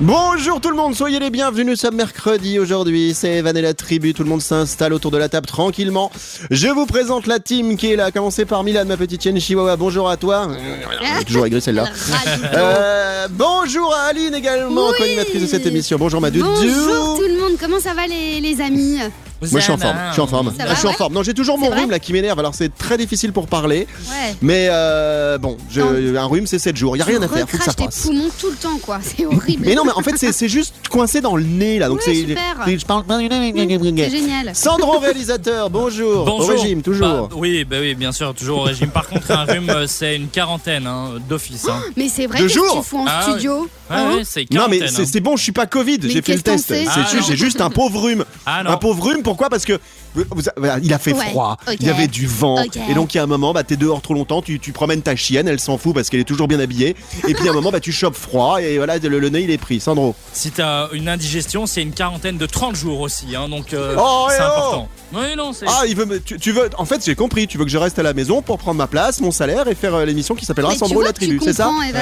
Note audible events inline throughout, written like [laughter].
Bonjour tout le monde, soyez les bienvenus, nous sommes mercredi aujourd'hui, c'est Evan et la tribu, tout le monde s'installe autour de la table tranquillement. Je vous présente la team qui est là, à commencer par Milan, ma petite chienne chihuahua, bonjour à toi. Toujours aigri celle-là. Euh, bonjour à Aline également, Oui. co-animatrice de cette émission, bonjour ma. Bonjour tout le monde, comment ça va les, les amis? Moi je suis en forme, je suis en forme. Ça Ah, va, je suis en forme. Non, j'ai toujours mon rhume là qui m'énerve, alors c'est très difficile pour parler. Ouais. Mais euh, bon, je- un rhume c'est 7 jours, y a rien à faire, faut que ça recraches tes passe. poumons tout le temps quoi, c'est horrible. Mais non, mais en fait c'est- juste coincé dans le nez là, donc Ouais, c'est. super. c'est- Je parle. C'est génial. Sandro réalisateur, bonjour. Bonjour. Au régime, toujours. Bah, oui, bah oui, bien sûr, toujours au régime. Par contre, un rhume, euh, c'est une quarantaine hein, d'office. Hein. Mais c'est vrai Deux jours tu fous en Ah studio. Hein non mais c'est hein. bon, je suis pas Covid, j'ai fait le test. C'est Ah, juste- non. j'ai juste un pauvre rhume. Un pauvre rhume, pourquoi? Parce que il a fait Ouais, froid, il y avait du vent, et donc il y a un moment, bah, t'es dehors trop longtemps, tu, tu promènes ta chienne, elle s'en fout parce qu'elle est toujours bien habillée, et puis à un moment, bah, tu chopes froid, et voilà, le, le nez il est pris. Sandro. Si t'as une indigestion, c'est une quarantaine de 30 jours aussi. Hein, donc, euh, Oh, c'est oh important. Oui, non, c'est. Ah, il veut me- tu, tu veux, en fait, j'ai compris, tu veux que je reste à la maison pour prendre ma place, mon salaire, et faire euh, l'émission qui s'appellera Sandro vois la tribu, c'est ça Oui,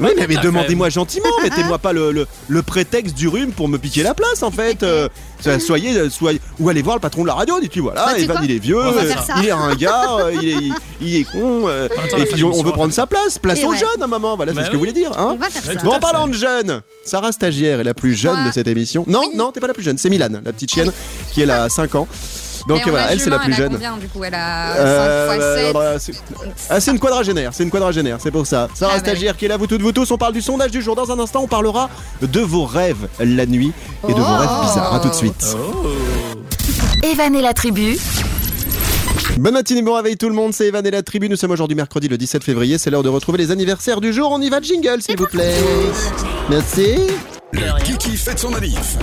mais, demandez-moi gentiment, [laughs] mettez-moi pas le, le, le prétexte du rhume pour me piquer la place en fait. Euh, [laughs] soyez, soyez, ou allez voir le patron de la radio, voilà, Bah, tu Evan quoi il est vieux, euh, il est ringard, [laughs] euh, il, est, il, il est con, euh, Attends, et puis on, veut prendre sa place, place Et aux ouais. jeunes à un moment, voilà, c'est Bah ce que vous oui. voulez dire. On Hein va faire Ouais, ça. tout Bon, à en parlant de jeunes, Sarah stagiaire est la plus jeune de cette émission. Non, non, t'es pas la plus jeune, c'est Milan, la petite chienne qui est là à 5 ans. Donc Et voilà, elle c'est la plus jeune. Elle a combien du coup Elle a 5 Euh, x 7. bah, c'est- ah, c'est une quadragénaire, c'est une quadragénaire, c'est pour ça. Sarah Ah, Stagiaire qui est là, vous toutes, vous tous, on parle du sondage du jour. Dans un instant, on parlera de vos rêves la nuit et de vos Oh. rêves bizarres. À tout de suite. Oh. Evan et la tribu, Bonne matinée, bon réveil tout le monde, c'est Evan et la tribu. Nous sommes aujourd'hui mercredi le 17 février, c'est l'heure de retrouver les anniversaires du jour. On y va, jingle s'il vous plaît. Merci. Le Kiki fête son manif.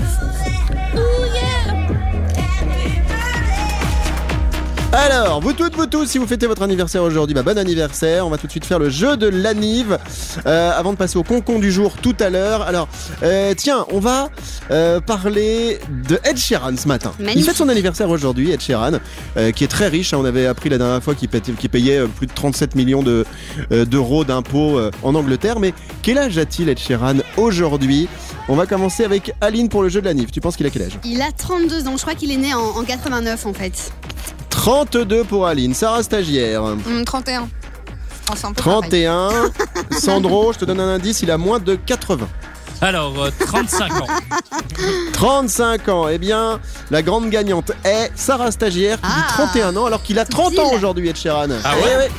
Alors, vous toutes, vous tous, si vous fêtez votre anniversaire aujourd'hui, bah, bon anniversaire. On va tout de suite faire le jeu de l'anive euh, avant de passer au concon du jour tout à l'heure. Alors, euh, tiens, on va euh, parler de Ed Sheeran ce matin. Il Magnifique. fête son anniversaire aujourd'hui, Ed Sheeran, euh, qui est très riche. hein. on avait appris la dernière fois qu'il payait, euh, plus de 37 millions de, euh, d'euros d'impôts en Angleterre. Mais quel âge a-t-il Ed Sheeran aujourd'hui? On va commencer avec Aline pour le jeu de l'anive. Tu penses qu'il a quel âge? Il a 32 ans, je crois qu'il est né en, en 89 en fait. 32 pour Aline. Sarah Stagiaire. Hum, 31. Oh, c'est un peu pareil. 31. [laughs] Sandro, je te donne un indice, il a moins de 80. Alors, euh, 35 ans. [laughs] 35 ans. Eh bien, la grande gagnante est Sarah Stagiaire qui dit Ah. 31 ans alors qu'il a 30 ans aujourd'hui, Ed Sheeran. Ah Eh ouais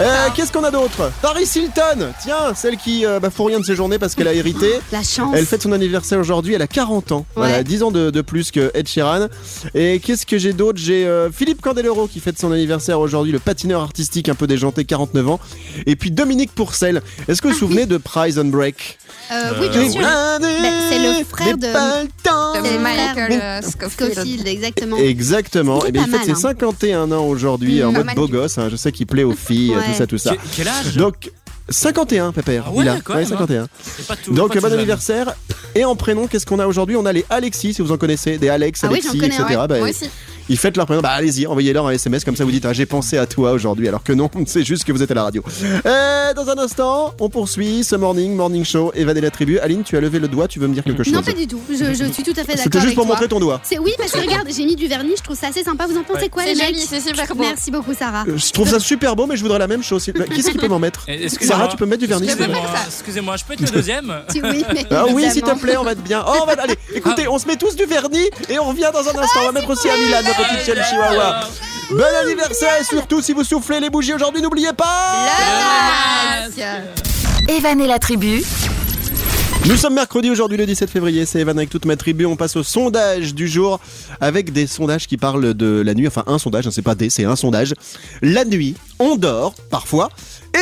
Euh, Qu'est-ce qu'on a d'autre Paris Hilton, tiens, celle qui euh, bah, fout rien de ses journées parce qu'elle a hérité. [gasps] La chance. Elle fête son anniversaire aujourd'hui, elle a 40 ans. Voilà, Ouais. 10 ans de, de plus que Ed Sheeran. Et qu'est-ce que j'ai d'autre J'ai euh, Philippe Candeloro qui fête son anniversaire aujourd'hui, le patineur artistique un peu déjanté, 49 ans. Et puis Dominique Pourcel. Est-ce que vous vous souvenez de Prize on Break? Euh, oui, bien sûr. oui. c'est le frère de- Michael Scofield. Scofield, exactement. Exactement. Il est Et bien, il fête ses mal, hein. 51 ans aujourd'hui Mmh, en mode beau gosse. hein. Je sais qu'il plaît aux filles, Ouais. Tout ça, tout ça. Que- Quel âge Donc, 51, Pépère. Ah ouais, il a. quand même, hein. 51. C'est pas tout- Donc, bon anniversaire. Et en prénom, qu'est-ce qu'on a aujourd'hui? On a les Alexis, si vous en connaissez, des Alex, Ah Alexis, connais, etc. Ouais, Bah, moi aussi. Ils fêtent leur prénom. Bah, allez-y, envoyez-leur un SMS, comme ça vous dites ah, J'ai pensé à toi aujourd'hui, alors que non, [laughs] c'est juste que vous êtes à la radio. Euh, dans un instant, on poursuit ce morning, morning show, Evan et la tribu. Aline, tu as levé le doigt, tu veux me dire quelque chose Non, pas du tout. Je, je suis tout à fait d'accord. C'était juste pour toi. montrer ton doigt. C'est oui parce que regarde, j'ai mis du vernis, je trouve ça assez sympa. Vous en pensez Ouais. quoi C'est les joli, mecs c'est super beau. Merci beaucoup Sarah. Euh, Je trouve ça super beau, mais je voudrais la même chose. Qu'est-ce qui peut m'en mettre [laughs] excusez-moi. Sarah, tu peux me mettre du vernis s'il te plaît Excusez-moi, excusez-moi, je peux être le deuxième [laughs] Tu- oui, mais Ah oui, s'il te plaît, on va être bien. Oh, on va... Allez, écoutez, on se met tous du vernis et on revient dans un instant. On va mettre aussi à Milan, petite chienne chihuahua. Bon anniversaire et surtout, si vous soufflez les bougies aujourd'hui, n'oubliez pas Le masque. Evan et la tribu, Nous sommes mercredi aujourd'hui, le 17 février. C'est Evan avec toute ma tribu. On passe au sondage du jour avec des sondages qui parlent de la nuit. Enfin, un sondage, hein, c'est pas des, c'est un sondage. La nuit, On dort, parfois,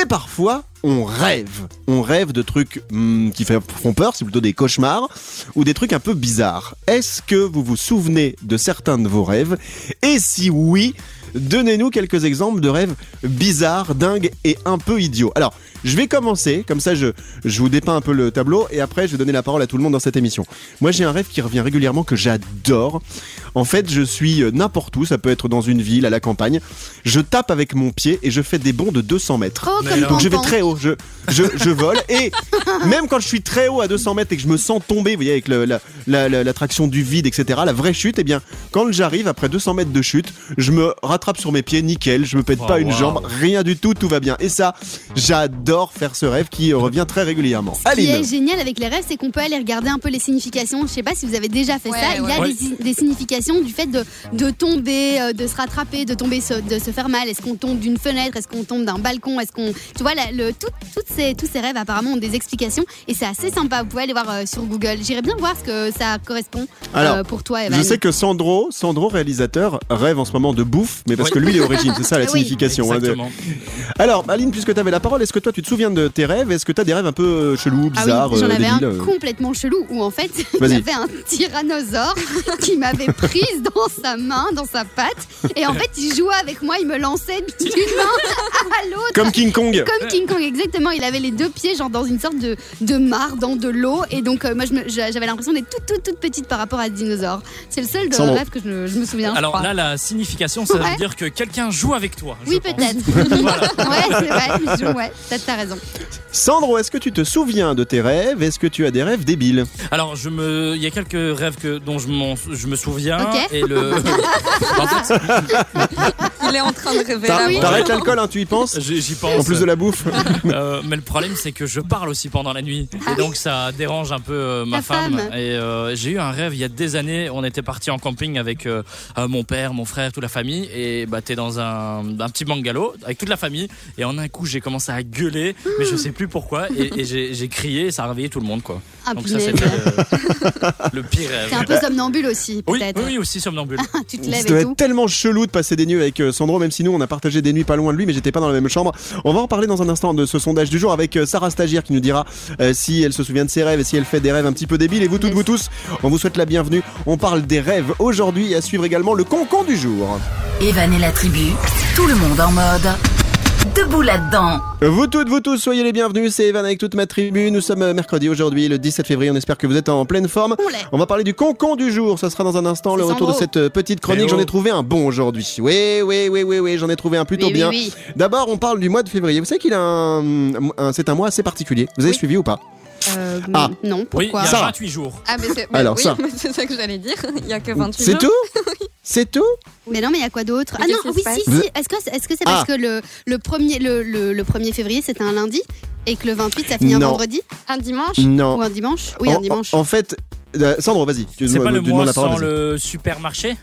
et parfois, on rêve. On rêve de trucs hmm, qui font peur, c'est plutôt des cauchemars, ou des trucs un peu bizarres. Est-ce que vous vous souvenez de certains de vos rêves? Et si oui, donnez-nous quelques exemples de rêves bizarres, dingues et un peu idiots. Alors, je vais commencer, comme ça je, je vous dépeins un peu le tableau, et après je vais donner la parole à tout le monde dans cette émission. Moi j'ai un rêve qui revient régulièrement que j'adore. En fait, je suis euh, n'importe où, ça peut être dans une ville, à la campagne. Je tape avec mon pied et je fais des bonds de 200 mètres. Oh, comme Donc je vais très haut, je, je, je vole et même quand je suis très haut à 200 mètres et que je me sens tomber, vous voyez, avec le- la, la- la- l'attraction du vide, etc., la vraie chute, eh bien, quand j'arrive après 200 mètres de chute, je me rattrape sur mes pieds, nickel, je me pète Oh, pas une wow. jambe, rien du tout, tout va bien. Et ça, j'adore faire ce rêve qui revient très régulièrement. Ce qui est génial avec les rêves, c'est qu'on peut aller regarder un peu les significations. Je sais pas si vous avez déjà fait Ouais, ça. Il y a ouais. des, des significations du fait de, de tomber, euh, de se rattraper, de tomber, se- de se faire mal. Est-ce qu'on tombe d'une fenêtre? Est-ce qu'on tombe d'un balcon? Est-ce qu'on, tu vois, la- le, tout- toutes ces, tous ces rêves apparemment ont des explications et c'est assez sympa. Vous pouvez aller voir euh, sur Google. J'irais bien voir ce que ça correspond euh, pour toi, Evan. je sais que Sandro, Sandro réalisateur, rêve en ce moment de bouffe, mais parce Oui. que lui il est au régime, c'est ça la [laughs] Oui. signification. hein, de-. Alors, Aline, puisque tu avais la parole, est-ce que toi tu te souviens de tes rêves? Est-ce que tu as des rêves un peu euh, chelous, Ah bizarres, oui, j'en euh, avais débiles, un euh complètement chelou où en fait il [laughs] y Vas-y. avait un tyrannosaure qui m'avait prise dans sa main, dans sa patte, et en fait il jouait avec moi, il me lançait d'une main à l'autre. Comme King Kong Comme King Kong, exactement. Il avait les deux pieds, genre dans une sorte de, de mare, dans de l'eau. Et donc, euh, moi, j'avais l'impression d'être toute, toute, toute petite par rapport à ce dinosaure. C'est le seul de rêve que je, je me souviens. je Alors crois. là, la signification, ça Ouais. veut dire que quelqu'un joue avec toi. oui, peut-être. [laughs] [laughs] Ouais, c'est vrai. je- Ouais, peut-être t'as raison. Sandro, est-ce que tu te souviens de tes rêves? Est-ce que tu as des rêves débiles? Alors, je me, il y a quelques rêves que, dont je, m'en- je me souviens. Ok. Et le. [laughs] Il est en train de rêver. T'arrêtes l'alcool, hein, tu y penses? J'y pense. En plus de la bouffe Euh, mais le problème, c'est que je parle aussi pendant la nuit. Et donc, ça dérange un peu euh, ma femme. femme. Et euh, j'ai eu un rêve il y a des années. On était parti en camping avec mon père, mon frère, toute la famille. Et bah, t'es dans un, un petit bungalow avec toute la famille. Et en un coup, j'ai commencé à gueuler. Mais je sais plus pourquoi. Et, et j'ai j'ai crié. Et ça a réveillé tout le monde, quoi. Ah, Donc, ça, punaise. c'était euh, [laughs] le pire T'es un rêve. peu somnambule aussi, Oui, peut-être. oui, oui, aussi somnambule. [laughs] tu te Ça lèves doit et être tout. tellement chelou de passer des nuits avec euh, Sandro, même si nous on a partagé des nuits pas loin de lui, mais j'étais pas dans la même chambre. On va en parler dans un instant de ce sondage du jour avec euh, Sarah Stagiaire qui nous dira euh, si elle se souvient de ses rêves et si elle fait des rêves un petit peu débiles. Et vous toutes, Yes. vous tous, on vous souhaite la bienvenue. On parle des rêves aujourd'hui et à suivre également le concon du jour. Evan et la tribu, tout le monde en mode. Debout là-dedans. Vous toutes, vous tous, soyez les bienvenus. C'est Evan avec toute ma tribu. Nous sommes euh, mercredi aujourd'hui, le 17 février. On espère que vous êtes en pleine forme. On va parler du concon du jour. Ça sera dans un instant le retour de cette euh, petite chronique. Eh J'en ai oh. trouvé un bon aujourd'hui. Oui, oui, oui, oui, oui. J'en ai trouvé un plutôt Oui, oui, bien. oui. D'abord, on parle du mois de février. Vous savez qu'il a un, un- c'est un mois assez particulier. Vous avez Oui. suivi ou pas? Euh, Ah. Non, Oui, il pourquoi y a Sarah. 28 jours. Ah, mais c'est mais Alors, oui, ça. [laughs] c'est ça que j'allais dire. Il y a que 28 C'est jours. tout [laughs] C'est tout Mais non, mais il y a quoi d'autre Mais Ah non, oui, si, si. Est-ce que c'est est -ce c'est Ah. parce que le, le, premier, le, le, le 1er février, c'était un lundi et que le 28, ça finit un vendredi Un dimanche Non. Ou un dimanche Oui, en, un dimanche. en- en fait, euh, Sandro, vas-y. Tu C'est pas le mois la parole, sans vas-y. le supermarché?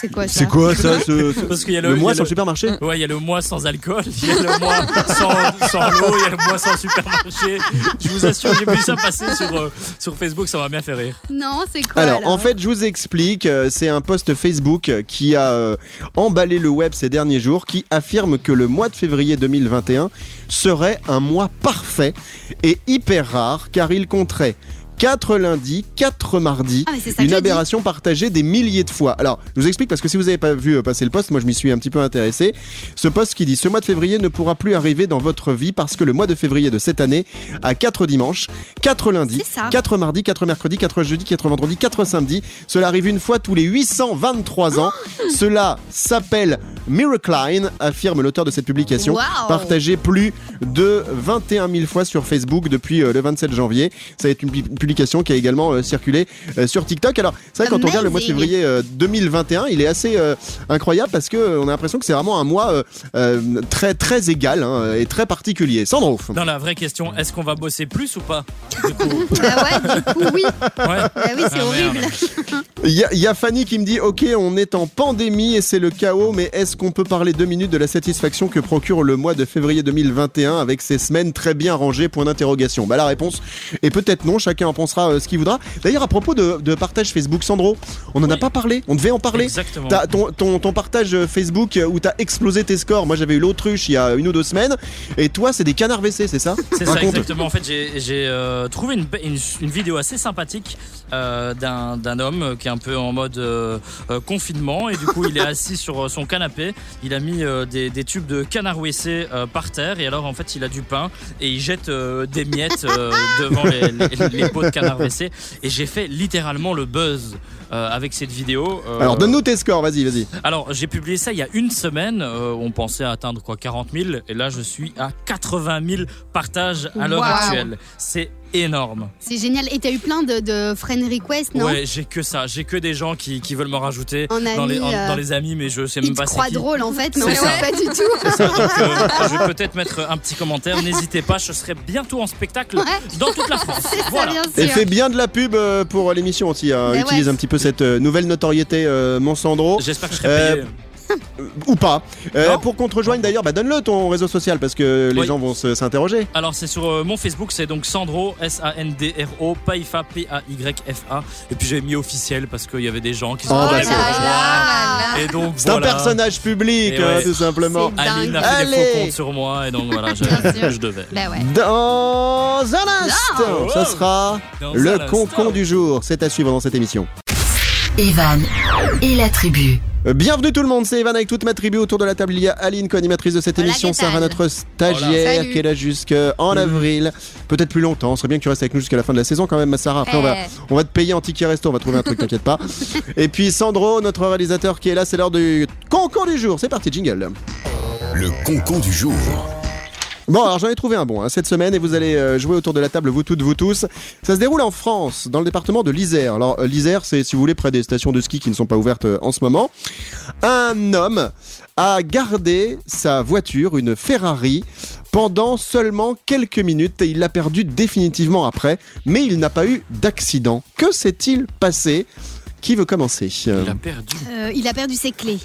C'est quoi ça C'est quoi ça ce, ce- Parce qu'il y a le, mois sur le supermarché Ouais, il y a le mois sans alcool, il y a le mois sans, sans l'eau, il y a le mois sans supermarché. Je vous assure, j'ai vu ça passer sur, euh, sur Facebook, ça m'a bien fait rire. Non, c'est quoi Alors, en fait, je vous explique, euh, c'est un post Facebook qui a euh, emballé le web ces derniers jours, qui affirme que le mois de février 2021 serait un mois parfait et hyper rare, car il compterait 4 lundis, 4 mardis, Ah, ça une aberration partagée des milliers de fois. Alors, je vous explique parce que si vous n'avez pas vu euh, passer le post, moi je m'y suis un petit peu intéressé. Ce post qui dit ce mois de février ne pourra plus arriver dans votre vie parce que le mois de février de cette année a 4 dimanches, 4 lundis, C'est ça. 4 mardis, 4 mercredis, 4 jeudis, 4 vendredis, 4 samedis. Cela arrive une fois tous les 823 ans. Cela s'appelle Miracline, affirme l'auteur de cette publication, Wow. partagée plus de 21 000 fois sur Facebook depuis euh, le 27 janvier. Ça a été une pu- publication qui a également euh, circulé euh, sur TikTok. Alors, c'est vrai quand on regarde le mois de février euh, 2021, il est assez euh, incroyable parce que euh, on a l'impression que c'est vraiment un mois euh, euh, très très égal hein, et très particulier. Sandro. Non, la vraie question, est-ce qu'on va bosser plus ou pas Du coup, [laughs] Ah ouais, du coup, oui. ouais. Ah oui, c'est Ah, horrible. Il y, a- il y a Fanny qui me dit Ok, on est en pandémie et c'est le chaos, mais est-ce qu'on peut parler deux minutes de la satisfaction que procure le mois de février 2021 avec ces semaines très bien rangées? Point d'interrogation. Bah, la réponse est peut-être non, chacun en pensera euh, ce qu'il voudra. D'ailleurs, à propos de, de partage Facebook, Sandro, on n'en a pas parlé, on devait en parler. Exactement. Ton, ton, ton partage euh, Facebook euh, où t'as explosé tes scores. Moi, j'avais eu l'autruche il y a une ou deux semaines. Et toi, c'est des canards WC, c'est ça? C'est ça, exactement. En fait, j'ai trouvé une, une, une vidéo assez sympathique euh, d'un homme qui est un peu en mode euh, euh, confinement et du coup, il est [laughs] assis sur son canapé. Il a mis des, des tubes de canard WC par terre et alors en fait, il a du pain et il jette des miettes devant les, les, les pots de canard WC. Et j'ai fait littéralement le buzz. euh, avec cette vidéo. Euh, Alors, donne-nous tes scores, vas-y, vas-y. alors, j'ai publié ça il y a une semaine. euh, on pensait atteindre quoi 40 000. Et là, je suis à 80 000 partages à l'heure Wow. actuelle. C'est énorme. C'est génial. Et t'as eu plein de, de friend requests, non ouais, j'ai que ça. J'ai que des gens qui, qui veulent me rajouter En dans, les, en- euh, dans les amis, mais je sais Ils même te pas c'est croient qui. drôle en fait, mais C'est ça. pas du tout. C'est ça, donc, euh, [laughs] je vais peut-être mettre un petit commentaire. N'hésitez pas, je serai bientôt en spectacle Ouais. dans toute la France. [laughs] Ça, Voilà. bien Et sûr. fais bien de la pub euh, pour l'émission aussi. hein. Mais Utilise ouais. un petit peu cette euh, nouvelle notoriété, euh, mon Sandro. J'espère que je serai Euh, payé. Ou pas. Euh, pour qu'on te rejoigne d'ailleurs, bah, donne-le ton réseau social parce que les Oui. gens vont se- s'interroger. Alors c'est sur euh, mon Facebook, c'est donc Sandro S-A-N-D-R-O Paifa P-A-Y-F-A. Et puis j'ai mis officiel parce qu'il y avait des gens qui sont Oh, bah, c'est- rejoindre. Et donc C'est voilà. un personnage public, Et hein, ouais. tout simplement. C'est Aline a fait des Allez. faux comptes sur moi et donc voilà, je, Bien sûr. je devais. Bah ouais. Dans un instant, ce sera Dans le concon instant. du jour. C'est à suivre dans cette émission. Evan et la tribu. Euh, Bienvenue tout le monde, c'est Evan avec toute ma tribu autour de la table. Il y a Aline, co-animatrice de cette Hola, émission, ¿qué tal? Sarah, notre stagiaire, qui est là jusqu'en avril, peut-être plus longtemps. Ce serait bien que tu restes avec nous jusqu'à la fin de la saison quand même, ma Sarah. Après, on, va, Eh. on va te payer en ticket resto, on va trouver un truc, t'inquiète pas. [laughs] Et puis Sandro, notre réalisateur qui est là, c'est l'heure du concon du jour. C'est parti, jingle. Le concon du jour. Bon, alors j'en ai trouvé un bon hein, cette semaine et vous allez euh, jouer autour de la table, vous toutes, vous tous. Ça se déroule en France, dans le département de l'Isère. Alors, euh, l'Isère, c'est, si vous voulez, près des stations de ski qui ne sont pas ouvertes euh, en ce moment. Un homme a gardé sa voiture, une Ferrari, pendant seulement quelques minutes et il l'a perdue définitivement après, mais il n'a pas eu d'accident. Que s'est-il passé? Qui veut commencer? Il a perdu. Euh, il a perdu ses clés.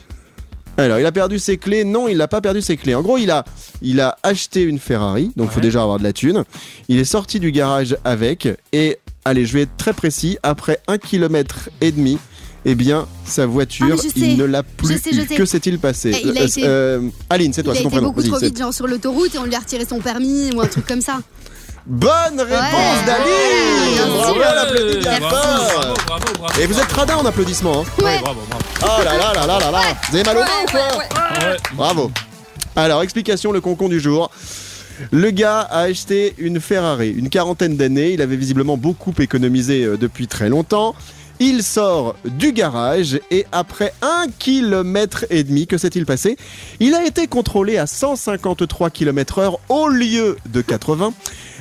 Alors, il a perdu ses clés. Non, il n'a pas perdu ses clés. En gros, il a, il a acheté une Ferrari, donc il faut déjà avoir de la thune. Il est sorti du garage avec, et allez, je vais être très précis. Après un kilomètre et demi, eh bien, sa voiture, Ah, il ne l'a plus Je sais, je eu. sais. Que s'est-il passé? Eh, il a Euh, été- euh, Aline, c'est toi, il a été beaucoup trop vite, genre sur l'autoroute, et on lui a retiré son permis ou un truc comme ça. Bonne réponse Ouais. d'Aline Bravo, sûr. elle applaudit bien bravo, fort. bravo, bravo, bravo. Et vous êtes radin en applaudissements. Hein. Ouais. Bravo, bravo. Oh là là là là là là Vous avez mal au dos ou quoi Ouais. Bravo. Alors, explication, le concon du jour. Le gars a acheté une Ferrari, une quarantaine d'années. Il avait visiblement beaucoup économisé euh, depuis très longtemps. Il sort du garage et après un kilomètre et demi, que s'est-il passé? Il a été contrôlé à 153 km heure au lieu de 80.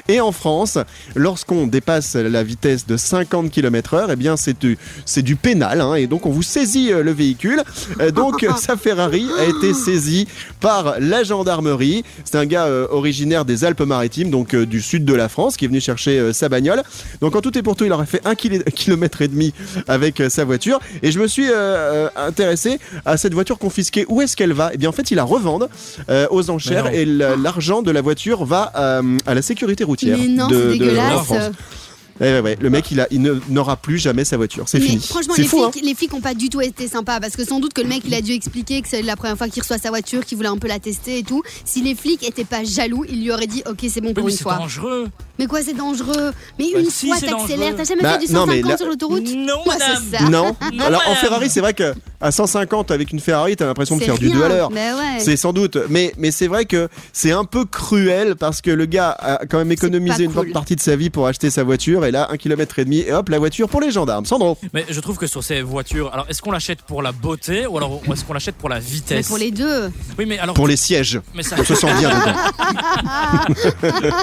Et en France, lorsqu'on dépasse la vitesse de 50 km heure, eh bien c'est du, c'est du pénal, hein, et donc on vous saisit euh, le véhicule. Euh, donc [laughs] sa Ferrari a été saisie par la gendarmerie. C'est un gars euh, originaire des Alpes-Maritimes, donc euh, du sud de la France, qui est venu chercher euh, sa bagnole. Donc en tout et pour tout, il aurait fait un kilo- kilomètre et demi avec euh, sa voiture. Et je me suis euh, euh, intéressé à cette voiture confisquée. Où est-ce qu'elle va? Eh bien en fait, il la revendent euh, aux enchères et la- l'argent de la voiture va euh, à la sécurité routière Mais non, de, c'est dégueulasse. France. Eh ouais, ouais, le mec, il, a, il ne- n'aura plus jamais sa voiture. C'est fini. franchement, les, fou, hein flics, les flics ont pas du tout été sympas parce que sans doute que le mec il a dû expliquer que c'est la première fois qu'il reçoit sa voiture, qu'il voulait un peu la tester et tout. Si les flics étaient pas jaloux, il lui aurait dit ok c'est bon pour mais une c'est fois. dangereux. Mais quoi c'est dangereux? Mais Bah une si, fois t'accélères, t'as jamais Bah, fait du non, 150 mais là- sur l'autoroute? Non, Ouais, ça. Non. Non, Alors en. Ferrari, c'est vrai que à 150 avec une Ferrari, t'as l'impression de faire du rien. 2 à l'heure. Ouais. C'est sans doute, mais, mais c'est vrai que c'est un peu cruel parce que le gars a quand même économisé une cool. bonne partie de sa vie pour acheter sa voiture et là, un kilomètre et demi et hop, la voiture pour les gendarmes. Sandro, Mais je trouve que sur ces voitures, alors est-ce qu'on l'achète pour la beauté ou alors est-ce qu'on l'achète pour la Mais vitesse pour les deux. Oui, mais alors. pour les sièges, Mais ça, on se sent bien dedans. [laughs]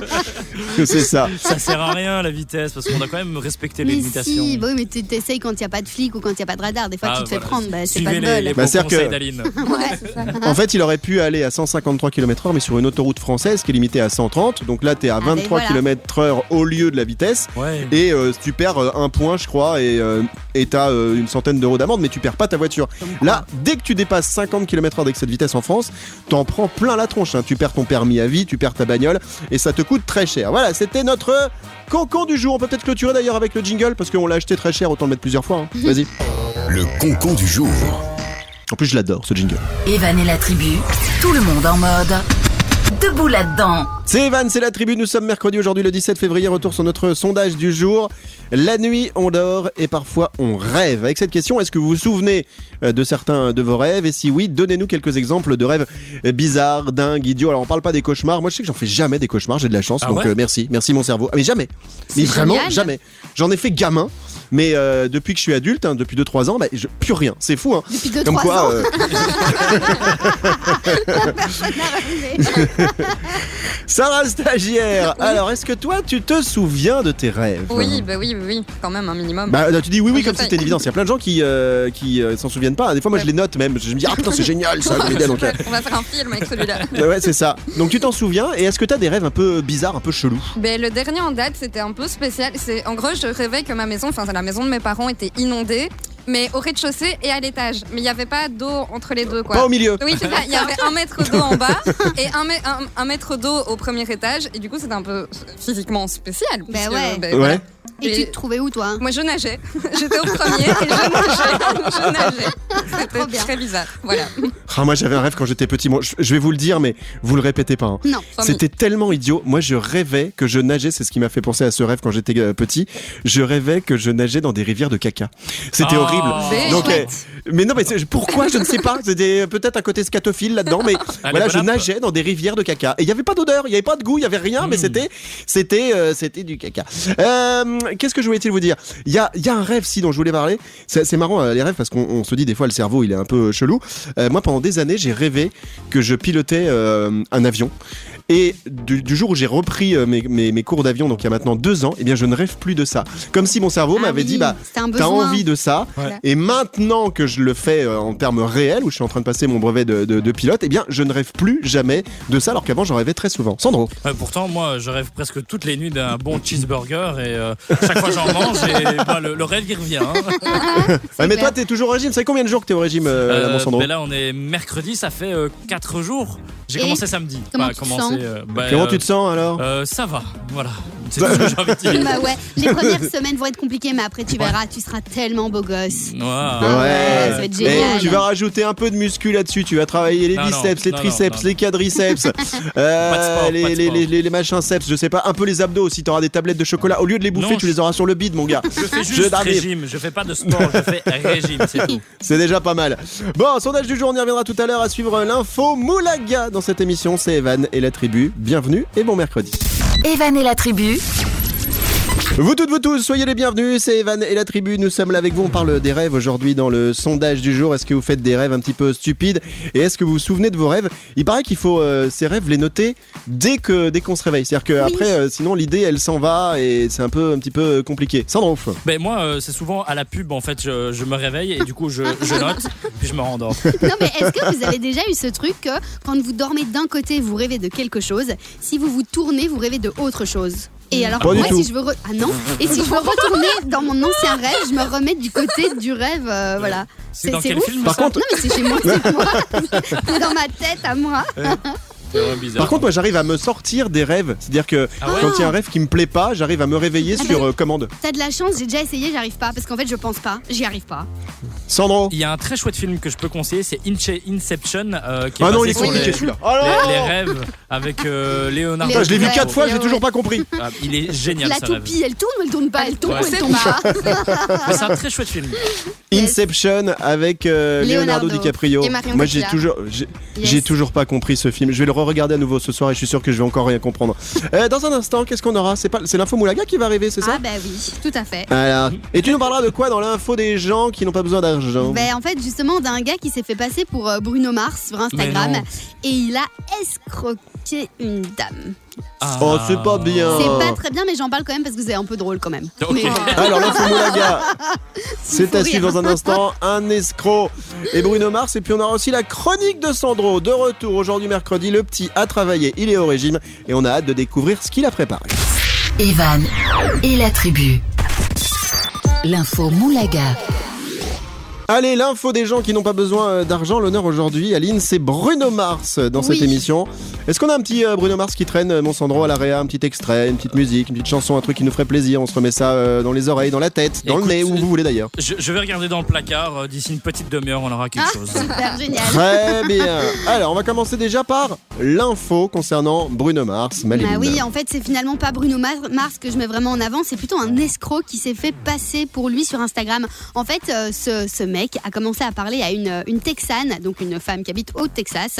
c'est ça. ça sert à rien la vitesse parce qu'on doit quand même respecter les limitations. si, bah oui, mais tu t'essayes quand il n'y a pas de flic ou quand il n'y a pas de radar. Des fois, Ah, tu te fais prendre, bah, c'est Suivez pas de les, Bah, conseils. [laughs] En fait, il aurait pu aller à 153 km/h, mais sur une autoroute française qui est limitée à 130. Donc là, t'es à Ah, ben 23 voilà. km/h au lieu de la vitesse. Ouais. Et euh, tu perds euh, un point, je crois, et euh, et t'as euh, une centaine d'euros d'amende, mais tu perds pas ta voiture. Là, dès que tu dépasses 50 km/h avec cette vitesse en France, t'en prends plein la tronche. hein. Tu perds ton permis à vie, tu perds ta bagnole, et ça te coûte très cher. Voilà, c'était notre cancan du jour. On peut peut-être clôturer d'ailleurs avec le jingle, parce qu'on l'a acheté très cher, autant le mettre plusieurs fois. hein. [laughs] Vas-y. Le concon du jour. En plus, je l'adore, ce jingle. Evan et la tribu, tout le monde en mode. Debout là-dedans. C'est Evan, c'est la tribu. Nous sommes mercredi aujourd'hui, le 17 février. Retour sur notre sondage du jour. La nuit, on dort et parfois on rêve. Avec cette question, est-ce que vous vous souvenez euh, de certains de vos rêves? Et si oui, donnez-nous quelques exemples de rêves euh, bizarres, dingues, idiots. Alors, on parle pas des cauchemars. Moi, je sais que j'en fais jamais des cauchemars. J'ai de la chance. Ah donc, ouais euh, merci. Merci, mon cerveau. Ah, mais jamais. Mais vraiment, génial. jamais. J'en ai fait gamin. Mais euh, depuis que je suis adulte, hein, depuis 2-3 ans, bah, je, plus rien. C'est fou, hein. Depuis 2-3 Comme quoi, ans, euh, [laughs] personne n'a rêvé. [laughs] Sarah stagiaire. Alors, est-ce que toi, tu te souviens de tes rêves? Oui, bah oui, oui, quand même un minimum. Bah, tu dis oui, oui, comme si c'était une évidence. Il y a plein de gens qui, euh, qui euh, s'en souviennent pas. Des fois, moi, je les note même. Je me dis, ah putain, c'est génial ça. je donc, euh, On va faire un film avec celui-là. [laughs] ouais, c'est ça. Donc, tu t'en souviens. Et est-ce que t'as des rêves un peu bizarres, un peu chelous? Ben, le dernier en date, c'était un peu spécial. C'est en gros, je rêvais que ma maison, enfin la maison de mes parents, était inondée, mais au rez-de-chaussée et à l'étage. Mais il n'y avait pas d'eau entre les deux, quoi. Pas au milieu. Oui, c'est ça. Il y avait un mètre d'eau en bas [laughs] et un, mè- un- un mètre d'eau au premier étage. Et du coup, c'était un peu physiquement spécial. Puisque, ouais. Ouais. voilà. Et tu te trouvais où, toi Moi, je nageais. [laughs] J'étais au premier et je nageais. [laughs] Je nageais. C'était bien. très bizarre. Voilà. [laughs] Ah, moi, j'avais un rêve quand j'étais petit. Moi, je, je vais vous le dire, mais vous le répétez pas. hein. Non. C'était tellement idiot. Moi, je rêvais que je nageais. C'est ce qui m'a fait penser à ce rêve quand j'étais euh, petit. Je rêvais que je nageais dans des rivières de caca. C'était Oh. horrible. C'est Donc, chouette. euh, mais non, mais c'est- pourquoi? Je ne sais pas. C'était peut-être un côté scatophile là-dedans, mais Allez, voilà, bon je nageais dans des rivières de caca et il y avait pas d'odeur, il y avait pas de goût, il y avait rien, mais Mm. c'était, c'était, euh, c'était du caca. Euh, Qu'est-ce que je voulais vous dire? Il y a, un rêve si dont je voulais parler. C'est marrant euh, les rêves parce qu'on on se dit des fois le cerveau il est un peu chelou. Euh, moi pendant des années j'ai rêvé que je pilotais euh, un avion. Et du, du jour où j'ai repris euh, mes, mes- mes cours d'avion, donc il y a maintenant deux ans, eh bien je ne rêve plus de ça. Comme si mon cerveau Ah m'avait oui, dit, bah, T'as envie de ça. Ouais. Et maintenant que je le fais euh, en termes réels, où je suis en train de passer mon brevet de, de- de pilote, eh bien, je ne rêve plus jamais de ça, alors qu'avant, j'en rêvais très souvent. Sandro. Ouais, pourtant, moi, je rêve presque toutes les nuits d'un bon cheeseburger et euh, chaque fois j'en mange et bah, le, le rêve il revient. hein. [laughs] [laughs] Mais clair. toi, t'es toujours au régime. Ça fait combien de jours que t'es au régime, euh, là, Euh, mon Sandro ben là, on est mercredi, ça fait 4 jours. J'ai commencé samedi. comment tu commencé, sens euh, bah, Comment euh, tu te sens alors euh, Ça va, voilà. [laughs] C'est tout ce que j'ai envie de dire. Bah ouais, les premières semaines vont être compliquées, mais après tu verras, tu seras tellement beau gosse. Ouais. Ah ouais, ça va être Et génial. tu vas rajouter un peu de muscu là-dessus. Tu vas travailler les Non, biceps, non, les non, triceps, non, non. les quadriceps, [laughs] euh, Pas de sport, les, pas de les, sport. les, les- les machins ceps, je sais pas, un peu les abdos aussi. T'auras des tablettes de chocolat. Au lieu de les bouffer, Non, tu je- les auras sur le bide, mon gars. Je fais juste régime, je fais pas de sport, je fais [laughs] régime, c'est tout. C'est déjà pas mal. Bon, sondage du jour, on y reviendra tout à l'heure à suivre l'info Moulaga dans cette émission. C'est Evan et la tribu. Bienvenue et bon mercredi. Et la tribu, Vous toutes, vous tous, soyez les bienvenus. C'est Evan et la tribu. Nous sommes là avec vous. On parle des rêves aujourd'hui dans le sondage du jour. Est-ce que vous faites des rêves un petit peu stupides Et est-ce que vous vous souvenez de vos rêves? Il paraît qu'il faut euh, ces rêves les noter dès que dès qu'on se réveille. C'est-à-dire que Oui. après, euh, sinon l'idée elle s'en va et c'est un peu un petit peu compliqué. Sandro. Ben moi, euh, c'est souvent à la pub en fait, je, je me réveille et du coup je, je note, puis je me rendors. [laughs] Non mais est-ce que vous avez déjà eu ce truc que quand vous dormez d'un côté, vous rêvez de quelque chose, si vous vous tournez, vous rêvez de autre chose? Et alors Pas du moi tout. si je veux re- ah non. Et si je veux retourner dans mon ancien rêve je me remets du côté du rêve euh, voilà. C'est dans quel ouf. film Par ça contre- non mais c'est chez moi c'est moi. C'est dans ma tête à moi. C'est vraiment bizarre. Par contre, moi j'arrive à me sortir des rêves. C'est-à-dire que Ah ouais quand il y a un rêve qui me plaît pas, j'arrive à me réveiller Ah sur ben- euh, commande. t'as de la chance j'ai déjà essayé j'arrive pas parce qu'en fait je pense pas. J'y arrive pas Sandro. il y a un très chouette film que je peux conseiller, c'est Inche- Inception, euh, qui est Ah non, il est compliqué les, celui-là. Oh là les- les rêves avec euh, Leonardo. Putain, je l'ai vu Ouais, quatre fois, ouais, j'ai ouais. toujours pas compris. Ah, il est génial la toupie elle tourne ou elle tourne pas? Elle tombe Ouais, ou elle c'est tombe pas? [laughs] C'est un très chouette film. Inception avec euh, Leonardo, Leonardo. DiCaprio. Moi j'ai toujours j'ai Yes. j'ai toujours pas compris ce film. Je vais le re-regarder à nouveau ce soir et je suis sûr que je vais encore rien comprendre. [laughs] Euh, dans un instant, qu'est-ce qu'on aura? C'est pas c'est l'info Moulaga qui va arriver, c'est ça? Ah bah oui tout à fait Alors, et tu nous parleras de quoi dans l'info des gens qui n'ont pas besoin d'argent Ben, en fait, justement, d'un gars qui s'est fait passer pour euh, Bruno Mars sur Instagram et il a escroqué une dame. Ah. Oh, c'est pas bien. C'est pas très bien, mais j'en parle quand même parce que c'est un peu drôle quand même. Ok. Mais, euh, [laughs] Alors l'info Moulaga, [laughs] c'est à suivre dans un instant. Un escroc et Bruno Mars. Et puis on aura aussi la chronique de Sandro. De retour aujourd'hui mercredi. Le petit a travaillé, il est au régime. Et on a hâte de découvrir ce qu'il a préparé. Evan et la tribu. L'info Moulaga. Allez, l'info des gens qui n'ont pas besoin euh, d'argent. L'honneur aujourd'hui, Aline, c'est Bruno Mars euh, dans cette émission. Est-ce qu'on a un petit euh, Bruno Mars qui traîne, euh, mon Sandro, à l'AREA Un petit extrait, une petite musique, une petite chanson, un truc qui nous ferait plaisir? On se remet ça euh, dans les oreilles, dans la tête, dans Écoute, le nez, où vous voulez d'ailleurs. Je, je vais regarder dans le placard. euh, D'ici une petite demi-heure, on aura quelque Ah, chose. super génial. Très bien. Alors, on va commencer déjà par l'info concernant Bruno Mars. Maléline. Bah oui, en fait, c'est finalement pas Bruno Mars Mars que je mets vraiment en avant, c'est plutôt un escroc qui s'est fait passer pour lui sur Instagram. En fait, euh, ce, ce mec a commencé à parler à une, une Texane, donc une femme qui habite au Texas,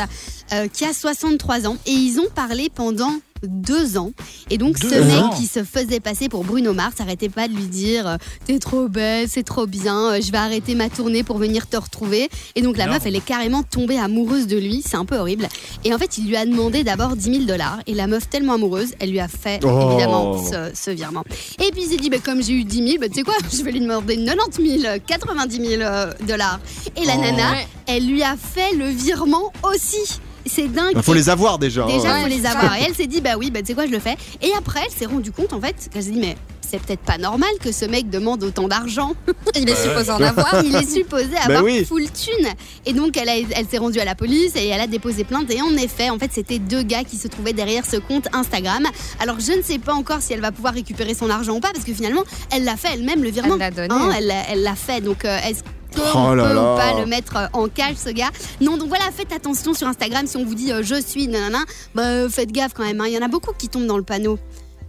euh, qui a 63 ans, et ils ont parlé pendant deux ans. Et donc, ce mec ans qui se faisait passer pour Bruno Mars arrêtait pas de lui dire euh, T'es trop belle, c'est trop bien, euh, je vais arrêter ma tournée pour venir te retrouver. Et donc, la Non. meuf, elle est carrément tombée amoureuse de lui, c'est un peu horrible. Et en fait, il lui a demandé d'abord 10 000 dollars. Et la meuf, tellement amoureuse, elle lui a fait Oh. évidemment ce, ce virement. Et puis il s'est dit, bah, comme j'ai eu 10 000, bah, tu sais quoi, [laughs] je vais lui demander 90 000, 90 000 euh, dollars. Et la Oh. nana, elle lui a fait le virement aussi. C'est dingue. Il faut les avoir déjà. Déjà, hein. faut les avoir. Et elle s'est dit, bah oui, bah, tu sais quoi, je le fais. Et après, elle s'est rendue compte, en fait, qu'elle s'est dit, mais c'est peut-être pas normal que ce mec demande autant d'argent. [laughs] Il est supposé en avoir. Il est [laughs] supposé avoir oui. full thune. Et donc, elle, a- elle s'est rendue à la police et elle a déposé plainte. Et en effet, en fait, c'était deux gars qui se trouvaient derrière ce compte Instagram. Alors, je ne sais pas encore si elle va pouvoir récupérer son argent ou pas, parce que finalement, elle l'a fait elle-même, le virement. Elle l'a donné. Hein, elle l'a elle l'a fait. Donc, euh, est-ce qu'on Oh là peut là. ou pas le mettre euh, en cash, ce gars Non, donc voilà, faites attention sur Instagram. Si on vous dit euh, je suis, nanana, bah, faites gaffe quand même. hein. Il y en a beaucoup qui tombent dans le panneau.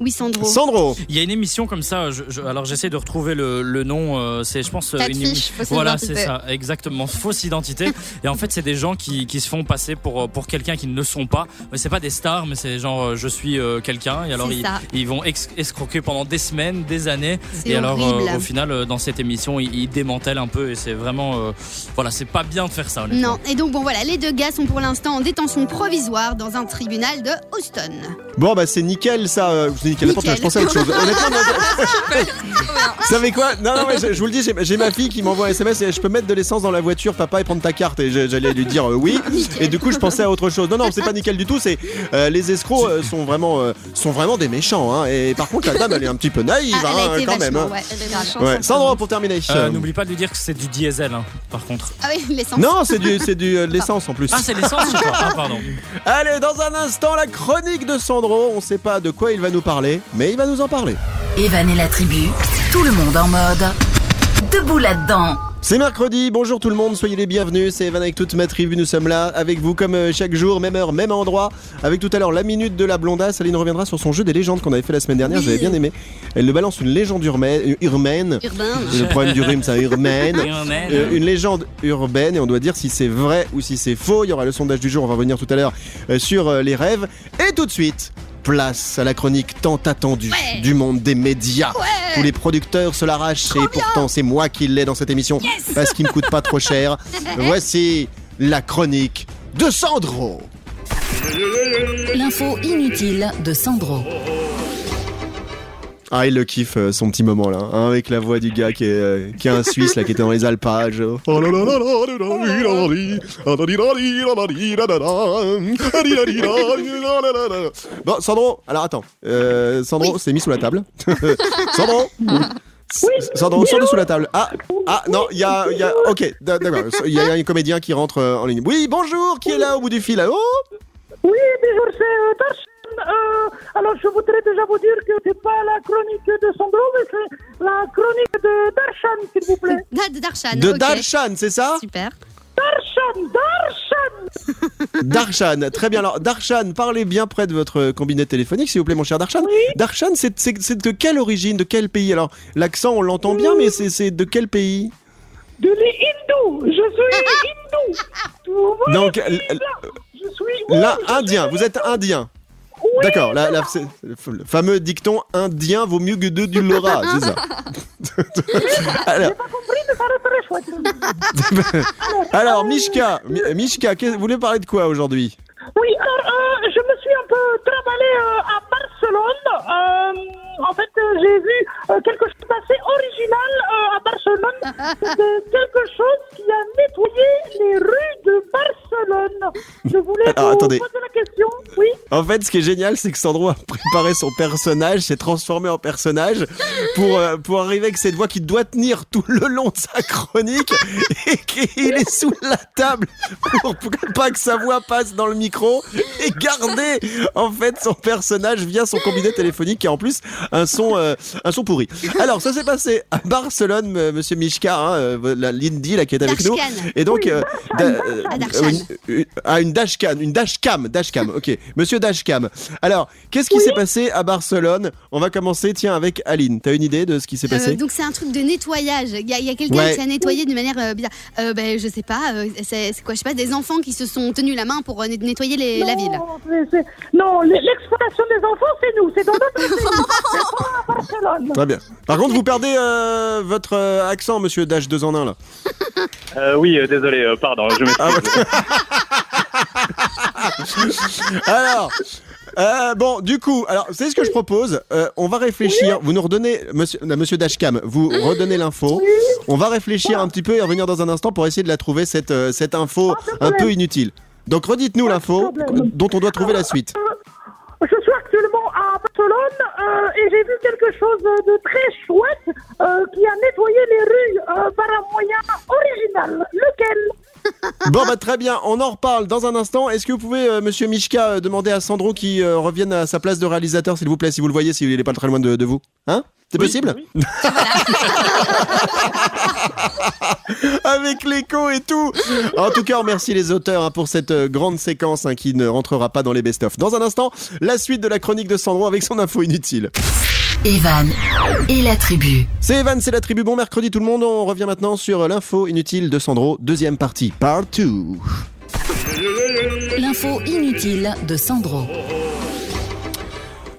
Oui, Sandro. Sandro. Il y a une émission comme ça. je- je- alors j'essaie de retrouver le, le nom. euh, c'est, je pense, euh, une émission. fausse Voilà, c'est ça, exactement. Fausse identité. Et en fait, c'est des gens qui, qui se font passer pour pour quelqu'un qu'ils ne sont pas. Mais c'est pas des stars, mais c'est genre euh, je suis euh, quelqu'un. Et alors ils, vont escroquer pendant des semaines, des années. C'est Et alors euh, au final, euh, dans cette émission, ils, ils démantèlent un peu. Et c'est vraiment, euh, voilà, c'est pas bien de faire ça. honnêtement. Non, et donc bon voilà, les deux gars sont pour l'instant en détention provisoire dans un tribunal de Houston. Bon, bah c'est nickel ça. euh, Nickel. Je pensais à autre chose. Honnêtement, non, [laughs] [laughs] Vous savez quoi Non, non, mais je, je vous le dis, j'ai- ma fille qui m'envoie un SMS et je peux mettre de l'essence dans la voiture, papa, et prendre ta carte. Et j'allais lui dire euh, oui. [laughs] Et du coup, je pensais à autre chose. Non, non, c'est pas nickel du tout. C'est euh, les escrocs euh, sont vraiment, euh, sont vraiment des méchants. Hein. Et par contre, la dame, elle est un petit peu naïve, Ah, elle hein, a été quand même. hein. ouais. Elle. Ouais. Pour terminer. Euh, Euh, N'oublie pas de lui dire que c'est du diesel, hein, par contre. Ah oui, l'essence. non, c'est du, c'est du euh, de l'essence en plus. Ah, c'est l'essence Ah, pardon. Allez, dans un instant, la chronique de Sandro. On sait pas de quoi il va nous parler, mais il va nous en parler. Evan et la tribu, tout le monde en mode. Debout là-dedans. C'est mercredi, bonjour tout le monde, soyez les bienvenus, c'est Evan avec toute ma tribu, nous sommes là avec vous comme euh, chaque jour, même heure, même endroit, avec tout à l'heure la minute de la blondasse, Aline reviendra sur son jeu des légendes qu'on avait fait la semaine dernière, Oui. j'avais bien aimé. Elle nous balance une légende urbaine, euh, urbaine. Urbain. le problème du rhume, c'est urbaine. [laughs] Euh, une légende urbaine et on doit dire si c'est vrai ou si c'est faux. Il y aura le sondage du jour, on va revenir tout à l'heure sur les rêves. Et tout de suite, place à la chronique tant attendue Ouais. du monde des médias. Tous les producteurs se l'arrachent et pourtant c'est moi qui l'ai dans cette émission parce qu'il me coûte pas trop cher. [laughs] Voici la chronique de Sandro. L'info inutile de Sandro. Ah, il le kiffe son petit moment là, hein, avec la voix du gars qui est, qui est un Suisse là, qui était dans les alpages. Bon, Sandro, alors attends, Sandro s'est mis sous la table. Sandro Sandro, sors de sous la table. Ah, ah non, il y a, y a. Ok, d'accord. Il y a un comédien qui rentre en ligne. Oui, bonjour, qui est là au bout du fil là Oh Oui, bonjour, c'est euh, alors, je voudrais déjà vous dire que c'est pas la chronique de Sandro, mais c'est la chronique de Darshan, s'il vous plaît. De Darshan. De. Darshan, c'est ça? Super. Darshan, Darshan [laughs] Darshan, très bien. Alors, Darshan, parlez bien près de votre combiné téléphonique, s'il vous plaît, mon cher Darshan. Darshan, c'est- de quelle origine, de quel pays? Alors, l'accent, on l'entend bien, mais c'est de quel pays? De l'hindou. Je suis [laughs] hindou. Donc, je suis là? Je suis. oui, Là, je indien, suis- vous êtes indien. Oui, D'accord, le fameux dicton indien vaut mieux que deux du Laura, c'est ça. [laughs] alors, [laughs] alors, Mishka, Mi- Mishka, vous voulez parler de quoi aujourd'hui? Oui, alors, euh, je me suis un peu travaillé euh, à Barcelone. Euh, en fait, euh, j'ai vu euh, quelque chose d'assez original euh, à Barcelone. [laughs] C'était quelque chose qui a nettoyé les rues de Barcelone. Je voulais Alors, vous attendez. poser la question. Oui. En fait, ce qui est génial, c'est que Sandro a préparé son personnage, s'est transformé en personnage pour, euh, pour arriver avec cette voix qui doit tenir tout le long de sa chronique et qu'il est sous la table pour, pour pas que sa voix passe dans le micro et garder en fait son personnage via son combiné téléphonique qui en plus un son, euh, un son pourri. Alors, ça s'est passé à Barcelone, m- monsieur Mishka, hein, euh, la Lindy là, qui est avec nous. Dashkan. Et donc, euh, da- euh, Ah, euh, une, une- ah, une dashcam, une dashcam, dashcam. Ok, Monsieur dashcam. Alors, qu'est-ce qui s'est passé à Barcelone? On va commencer, tiens, avec Aline. T'as une idée de ce qui s'est Euh, passé donc c'est un truc de nettoyage. Il y a, quelqu'un Ouais. qui a nettoyé d'une manière euh, bizarre. Euh, ben, je sais pas. euh, c'est quoi Je sais pas. Des enfants qui se sont tenus la main pour euh, net- nettoyer les- la ville. Non, l'exploitation des enfants, c'est nous. C'est dans notre [laughs] à Barcelone. Très bien. Par contre, vous perdez euh, votre euh, accent, Monsieur Dash 2 en 1 là. Euh, oui, euh, désolé, euh, pardon, je m'excuse. [laughs] Alors. euh, bon, du coup, alors, c'est ce que je propose? Euh, on va réfléchir. Vous nous redonnez, monsieur, euh, monsieur Dashcam, vous redonnez l'info. On va réfléchir un petit peu et revenir dans un instant pour essayer de la trouver, cette, euh, cette info un peu inutile. Donc, redites-nous l'info dont on doit trouver la suite. Je suis actuellement à Barcelone euh, et j'ai vu quelque chose de très chouette euh, qui a nettoyé les rues euh, par un moyen original. Lequel [laughs] Bon bah très bien, on en reparle dans un instant. Est-ce que vous pouvez, Monsieur Mishka, demander à Sandro qui revienne à sa place de réalisateur, s'il vous plaît, si vous le voyez, s'il n'est pas très loin de vous Hein? C'est Oui, possible [laughs] Avec l'écho et tout En tout cas, on remercie les auteurs hein, pour cette euh, grande séquence hein, qui ne rentrera pas dans les best-of. Dans un instant, la suite de la chronique de Sandro avec son info inutile. Evan et la tribu. C'est Evan, c'est la tribu. Bon mercredi tout le monde. On revient maintenant sur l'info inutile de Sandro. Deuxième partie, part 2. L'info inutile de Sandro.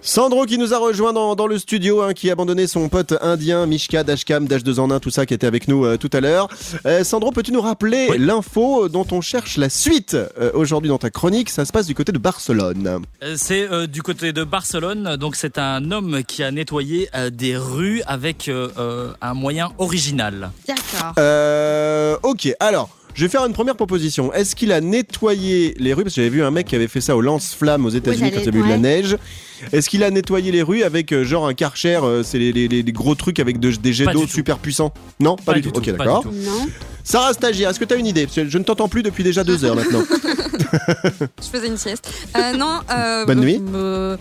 Sandro qui nous a rejoint dans, dans le studio, hein, qui a abandonné son pote indien, Mishka, Dashcam, Dash 2 en 1, tout ça qui était avec nous euh, tout à l'heure. Euh, Sandro, peux-tu nous rappeler l'info dont on cherche la suite euh, aujourd'hui dans ta chronique? Ça se passe du côté de Barcelone. Euh, C'est euh, du côté de Barcelone, donc c'est un homme qui a nettoyé euh, des rues avec euh, euh, un moyen original. D'accord. Euh, ok, alors. Je vais faire une première proposition. Est-ce qu'il a nettoyé les rues? Parce que j'avais vu un mec qui avait fait ça au lance-flamme aux États-Unis Oui, quand il y avait eu de la neige. Est-ce qu'il a nettoyé les rues avec euh, genre un karcher euh, C'est les, les- les- les gros trucs avec de- des jets Pas d'eau du tout. super puissants? Non, pas, du tout. Ok, pas d'accord. du tout. Non. Sarah Stagiaire, est-ce que tu as une idée? Parce que Je ne t'entends plus depuis déjà deux heures maintenant. [laughs] [laughs] Je faisais une sieste. Euh, non. euh, Bonne nuit. euh,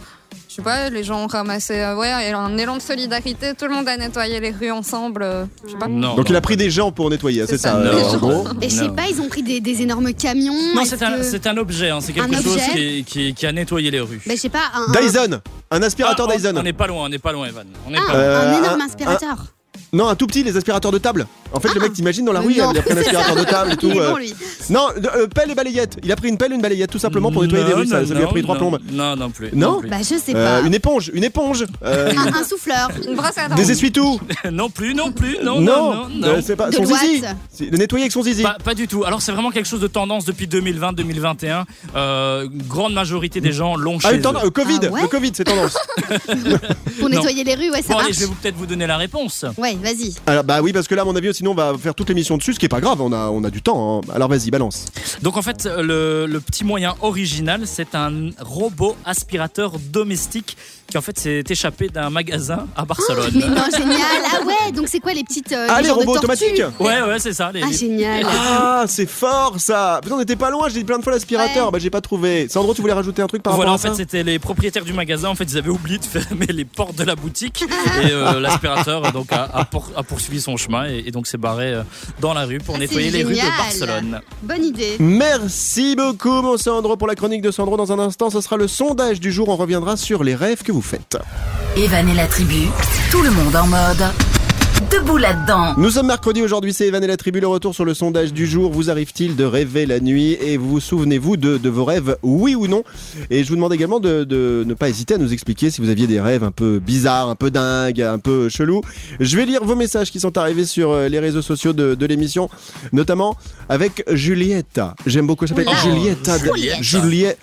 je sais pas, les gens ont ramassé. euh, ouais, un élan de solidarité. Tout le monde a nettoyé les rues ensemble. euh, je sais pas. Non. Donc il a pris des gens pour nettoyer, c'est ça, ça. gros Et je sais pas, ils ont pris des, des énormes camions. Non, c'est un, un objet, hein, c'est quelque Un chose qui, qui- qui a nettoyé les rues. Ben, je sais pas. Un, Dyson Un aspirateur Ah, on- Dyson On n'est pas loin, on n'est pas loin, Evan. On n'est Ah, pas loin. Euh, un énorme un- aspirateur. Non, un tout petit, les aspirateurs de table. En fait, le mec, t'imagines dans la rue, il a non, il a pris un aspirateur de table et [laughs] tout. Il est euh. bon, lui. Non, euh, pelle et balayette. Il a pris une pelle et une balayette tout simplement pour nettoyer des Non, rues. Ça, non, ça lui a pris trois plombes. Non, non plus. Non plus. Bah, je sais Euh, pas. une éponge, une éponge. Euh, Un, un souffleur. Une brosse à dents. des essuie-tout. [laughs] non plus, non plus, non, non, non. non. euh, c'est pas De son zizi. C'est- Le nettoyer avec son zizi. Pas, pas du tout. Alors c'est vraiment quelque chose de tendance depuis 2020-2021. Euh, grande majorité des gens l'ont Ah, chez eux. Covid, Ah le Covid, c'est tendance. [laughs] Pour nettoyer les rues, ouais, ça marche. je vais peut-être vous donner la réponse. Ouais, vas-y. Alors bah oui, parce que là, à mon avis, sinon on va faire toute l'émission dessus, ce qui est pas grave. On a, on a du temps. hein. Alors vas-y, balance. Donc en fait, le, le petit moyen original, c'est un robot aspirateur domestique qui en fait s'est échappé d'un magasin à Barcelone. Mais non, génial. Ah ouais, donc c'est quoi les petites. euh, Ah, les robots automatiques. Ouais, ouais, c'est ça. les- Ah, les- génial. Ah, c'est fort ça. Putain, on était pas loin. J'ai dit plein de fois l'aspirateur. Ouais. Bah j'ai pas trouvé. Sandro, tu voulais rajouter un truc par Voilà, en rapport à fait, ça c'était les propriétaires du magasin. En fait, ils avaient oublié de fermer les portes de la boutique et euh, [laughs] l'aspirateur donc a, a pour- a poursuivi son chemin et, et donc s'est barré euh, dans la rue pour Ah, nettoyer les rues de Barcelone. Bonne idée. Merci beaucoup, mon Sandro, pour la chronique de Sandro. Dans un instant, ce sera le sondage du jour. On reviendra sur les rêves que vous faites. Evan et la tribu, tout le monde en mode. Debout là-dedans. Nous sommes mercredi aujourd'hui, c'est Evan et la tribu. Le retour sur le sondage du jour. Vous arrive-t-il de rêver la nuit? Et vous vous souvenez-vous de, de vos rêves, oui ou non? Et je vous demande également de, de ne pas hésiter à nous expliquer si vous aviez des rêves un peu bizarres, un peu dingues, un peu chelous. Je vais lire vos messages qui sont arrivés sur euh, les réseaux sociaux de, de l'émission, notamment avec Julietta. J'aime beaucoup, ça s'appelle de- Julietta. Juliette.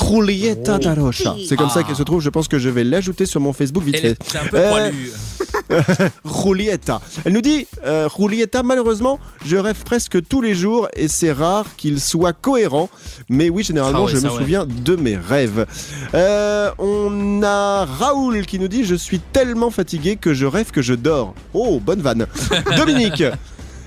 Julieta da Rocha. C'est comme ça Ah. qu'elle se trouve. Je pense que je vais l'ajouter sur mon Facebook vite fait. C'est un peu Euh, poilu. Julieta. [laughs] Elle nous dit euh, Julieta, malheureusement, je rêve presque tous les jours et c'est rare qu'il soit cohérent. Mais oui, généralement, Ah ouais, je me ouais. souviens de mes rêves. Euh, on a Raoul qui nous dit Je suis tellement fatigué que je rêve que je dors. Oh, bonne vanne. [laughs] Dominique.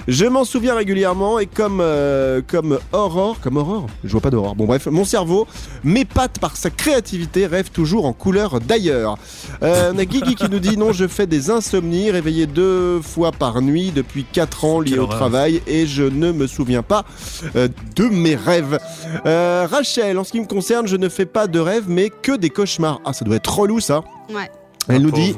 Je m'en souviens régulièrement et comme euh, comme Aurore, comme Aurore, je vois pas d'Aurore. Bon bref, mon cerveau m'épate par sa créativité, rêve toujours en couleur d'ailleurs. Euh, on a Guigui qui nous dit non, je fais des insomnies, réveillé deux fois par nuit depuis 4 ans liés Quelle au travail et je ne me souviens pas euh, de mes rêves. Euh, Rachel, en ce qui me concerne, je ne fais pas de rêves mais que des cauchemars. Ah, ça doit être relou ça. Ouais. Elle nous Pauvre. dit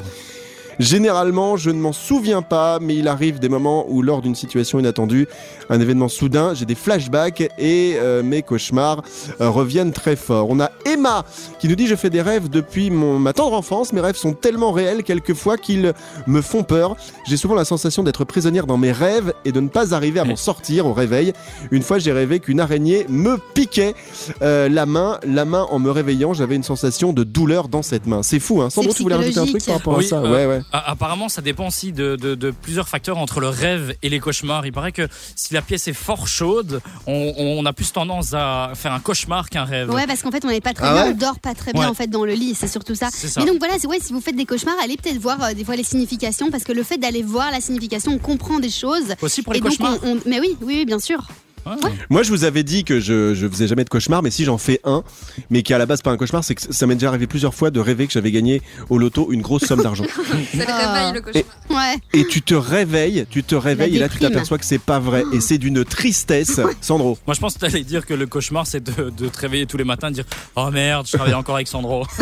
Généralement, je ne m'en souviens pas, mais il arrive des moments où, lors d'une situation inattendue, un événement soudain, j'ai des flashbacks et euh, mes cauchemars euh, reviennent très fort. On a Emma qui nous dit Je fais des rêves depuis mon, ma tendre enfance. Mes rêves sont tellement réels quelquefois qu'ils me font peur. J'ai souvent la sensation d'être prisonnière dans mes rêves et de ne pas arriver à m'en sortir au réveil. Une fois, j'ai rêvé qu'une araignée me piquait euh, la main. La main, en me réveillant, j'avais une sensation de douleur dans cette main. C'est fou, hein Sandro, tu voulais rajouter un truc par rapport Oui, à ça? euh, Ouais, ouais. A- Apparemment, ça dépend aussi de, de- de plusieurs facteurs entre le rêve et les cauchemars. Il paraît que si la pièce est fort chaude, on, on a plus tendance à faire un cauchemar qu'un rêve. Ouais, parce qu'en fait, on n'est pas très Ah bien, ouais on dort pas très bien Ouais. en fait dans le lit, c'est surtout ça. Mais donc voilà, ouais, si vous faites des cauchemars, allez peut-être voir euh, des fois les significations, parce que le fait d'aller voir la signification, on comprend des choses. Aussi pour les et donc, cauchemars. on- on- mais oui, oui, oui, bien sûr. Moi, je vous avais dit que je, je faisais jamais de cauchemar, mais si j'en fais un, mais qui à la base pas un cauchemar, c'est que ça m'est déjà arrivé plusieurs fois de rêver que j'avais gagné au loto une grosse somme d'argent. C'est le Ah. réveil, le cauchemar. Ouais. et tu te réveilles, tu te réveilles, et là tu t'aperçois que c'est pas vrai, et c'est d'une tristesse. Sandro. Moi, je pense que tu allais dire que le cauchemar, c'est de, de te réveiller tous les matins et de dire Oh merde, je travaille encore avec Sandro. [laughs] [laughs]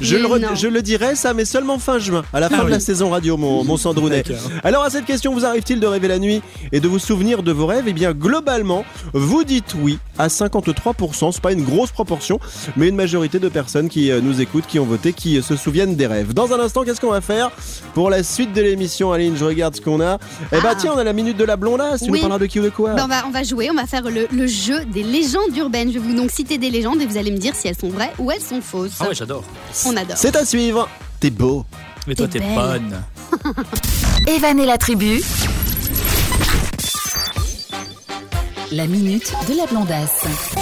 Je le, je le dirai, ça, mais seulement fin juin, à la fin Ah de la saison radio, mon, mon Sandrounet. Alors, à cette question, vous arrive-t-il de rêver la nuit et de vous souvenir de vos rêves Eh bien, globalement, vous dites oui à 53%. C'est pas une grosse proportion, mais une majorité de personnes qui euh, nous écoutent, qui ont voté, qui euh, se souviennent des rêves. Dans un instant, qu'est-ce qu'on va faire pour la suite de l'émission Aline, je regarde ce qu'on a. Eh bah, Ah. tiens, on a la minute de la blondasse. Tu Oui. nous parleras de qui ou de quoi? Ben, on, va, on va jouer, on va faire le, le jeu des légendes urbaines. Je vais vous donc citer des légendes et vous allez me dire si elles sont vraies ou elles sont fausses. Ah ouais, j'adore. on adore. C'est à suivre. T'es beau. Mais toi, T'es bonne. [laughs] Evan et la tribu. La minute de la blondasse.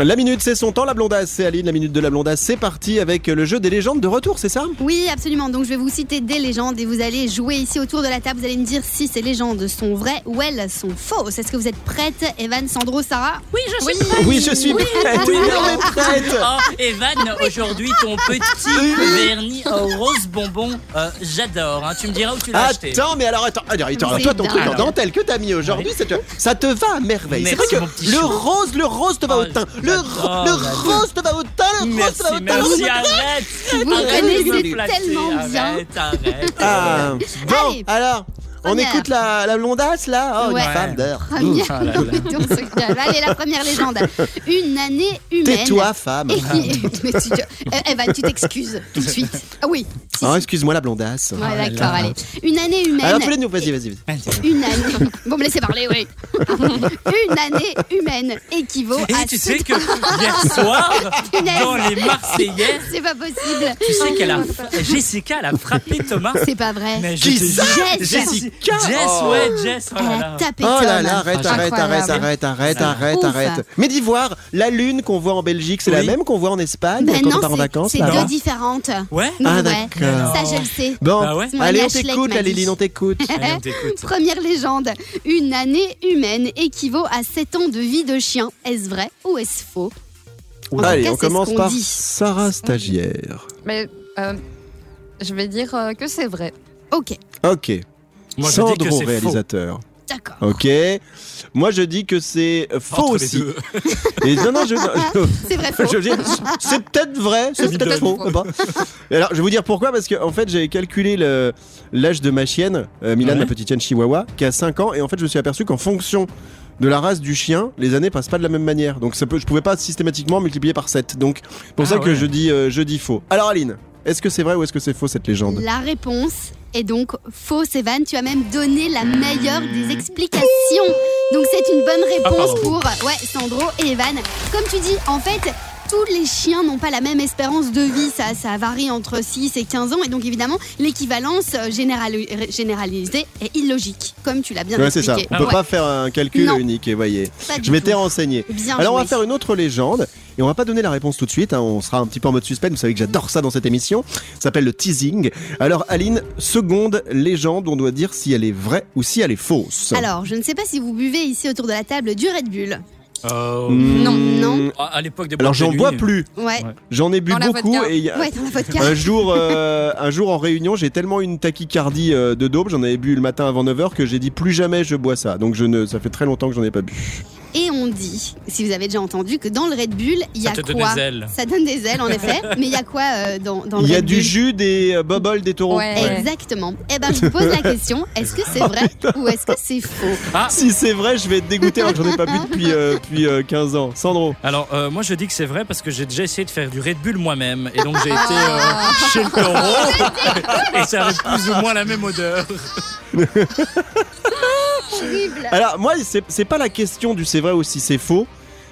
La minute, c'est son temps, la blondasse. C'est Aline, la minute de la blondasse. C'est parti avec le jeu des légendes de retour, c'est ça Oui, absolument. Donc je vais vous citer des légendes et vous allez jouer ici autour de la table. Vous allez me dire si ces légendes sont vraies ou elles sont fausses. Est-ce que vous êtes prêtes, Evan, Sandro, Sarah Oui, je suis Oui, je suis prête. Le monde est [laughs] prête. Oh, Evan, aujourd'hui, ton petit vernis au rose bonbon, euh, j'adore. hein. Tu me diras où tu l'as acheté. Attends, mais alors, attends, attends, attends, C'est toi, ton truc en dentelle que t'as mis aujourd'hui, ça te, ça te va à merveille. C'est Merci, vrai mon que le chou. rose, le rose te va Oh, au teint. Le, j'adore, ro- le rose te va au teint, le rose Merci, te va au teint. merci, arrête Vous connaissez de tellement bien. Arrête, arrête Ah, bon, Allez. alors, on Première. écoute la, la blondasse là Oh, Ouais. une femme d'heure. Première. Ah là là. On se calme. Allez, la première légende. Une année humaine. Tais-toi, femme. Et. [laughs] Mais tu... Eh, tu t'excuses tout de suite. Ah oui. Si, Oh, si. excuse-moi, la blondasse. Ouais, d'accord, allez. Une année humaine. Alors, tous les nous, vas-y, vas-y. Une année. Bon, me laissez parler, oui. [laughs] Une année humaine équivaut Et à. tu sept- sais que hier [laughs] soir, dans les Marseillais, C'est pas possible. tu sais qu'elle a. Jessica, elle a frappé Thomas. C'est pas vrai. Mais je Qui te ça. Jessica Jess, ouais, Jess. Oh Elle là là. Oh là là, arrête, Ah, arrête, arrête, arrête, arrête, arrête, arrête. Mais d'Ivoire, la lune qu'on voit en Belgique, c'est la même qu'on voit en Espagne Ben quand non, on part en vacances c'est deux différentes. Ouais Ah, Ouais. d'accord. Ça, je le sais. Bon, Ah mon allez, on t'écoute, la. Lily, on t'écoute. Première légende. Une année humaine équivaut à 7 ans de vie de chien. Est-ce vrai ou est-ce faux? En Allez, cas, on commence par dit. Sarah Stagiaire. Mais euh, je vais dire euh, que c'est vrai. Ok, Ok. Moi, je dis Sandro, que c'est faux. réalisateur. d'accord. Ok. Moi, je dis que c'est faux Entre les aussi. deux. [laughs] Et non, non, je, je- C'est vrai [laughs] c'est peut-être vrai, c'est peut-être faux. Et alors, je vais vous dire pourquoi, parce que en fait, j'ai calculé l'âge de ma chienne, euh, Milan, Ouais. ma petite chienne chihuahua, qui a 5 ans, et en fait, je me suis aperçu qu'en fonction de la race du chien, les années passent pas de la même manière. Donc, ça peut, je pouvais pas systématiquement multiplier par 7. Donc, pour Ah ça que je dis, euh, je dis faux. Alors, Aline, Est-ce que c'est vrai ou est-ce que c'est faux cette légende La réponse est donc fausse, Evan. Tu as même donné la meilleure des explications. Donc c'est une bonne Ah, réponse pour ouais, Sandro et Evan. Comme tu dis, en fait, tous les chiens n'ont pas la même espérance de vie. Ça, ça varie entre 6 et 15 ans. Et donc évidemment, l'équivalence euh, générali- généralisée est illogique, comme tu l'as bien Ouais, c'est ça. expliqué. On peut Ouais, pas faire un calcul Non. unique, et voyez. Je m'étais renseigné. Bien Alors on va faire une autre légende et on va pas donner la réponse tout de suite. hein, on sera un petit peu en mode suspense. Vous savez que j'adore ça dans cette émission. Ça s'appelle le teasing. Alors Aline, seconde légende, on doit dire si elle est vraie ou si elle est fausse. Alors, je ne sais pas si vous buvez ici autour de la table du Red Bull. Euh, Hmm, Non, non. à à l'époque des Alors j'en bois plus. Ouais. J'en ai bu Dans beaucoup et il y a- Ouais, dans la vodka. [laughs] un jour, euh, un jour en réunion, j'ai tellement une tachycardie euh, de dope, j'en avais bu le matin avant 9h que j'ai dit plus jamais je bois ça. Donc je ne, ça fait très longtemps que j'en ai pas bu. Et on dit, si vous avez déjà entendu, que dans le Red Bull, il y Ça a donne quoi des ailes. Ça donne des ailes, en effet. [laughs] Mais il y a quoi euh, dans, dans le Il y a Red du Bull jus, des euh, bubbles, des taureaux. Ouais. Exactement. Eh ben, je vous pose la question est-ce que c'est vrai [laughs] ou est-ce que c'est faux Si c'est vrai, je vais être dégoûté alors que j'en ai pas bu depuis, euh, depuis euh, 15 ans. Sandro. Alors, euh, moi je dis que c'est vrai parce que j'ai déjà essayé de faire du Red Bull moi-même. Et donc j'ai été euh, chez le taureau. et ça avait plus ou moins la même odeur. [laughs] Horrible. Alors moi, c'est c'est pas la question du c'est vrai ou si c'est faux.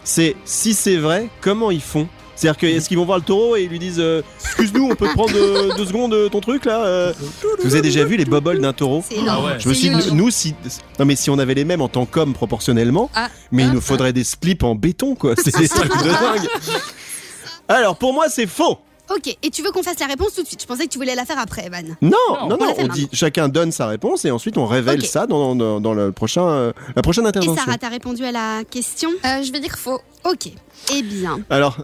C'est si c'est vrai, comment ils font? C'est-à-dire que est-ce qu'ils vont voir le taureau et ils lui disent euh, excuse-nous on peut te prendre euh, deux secondes euh, ton truc là euh? Vous avez déjà vu les bubbles d'un taureau? C'est énorme. Ah ouais. Je me suis dit, nous, si. Non, mais si on avait les mêmes en tant qu'hommes proportionnellement, Ah. mais il nous faudrait des slips en béton, quoi. C'est des trucs de [laughs] dingue. Alors, pour moi, c'est faux. Ok, et tu veux qu'on fasse la réponse tout de suite? Je pensais que tu voulais la faire après, Evan. Non, Non, non, on non, dit, chacun donne sa réponse et ensuite on révèle ça dans, dans, dans le prochain, euh, la prochaine Et intervention. Sarah, t'as répondu à la question? Euh, je vais dire faux. Ok. Eh bien. Alors,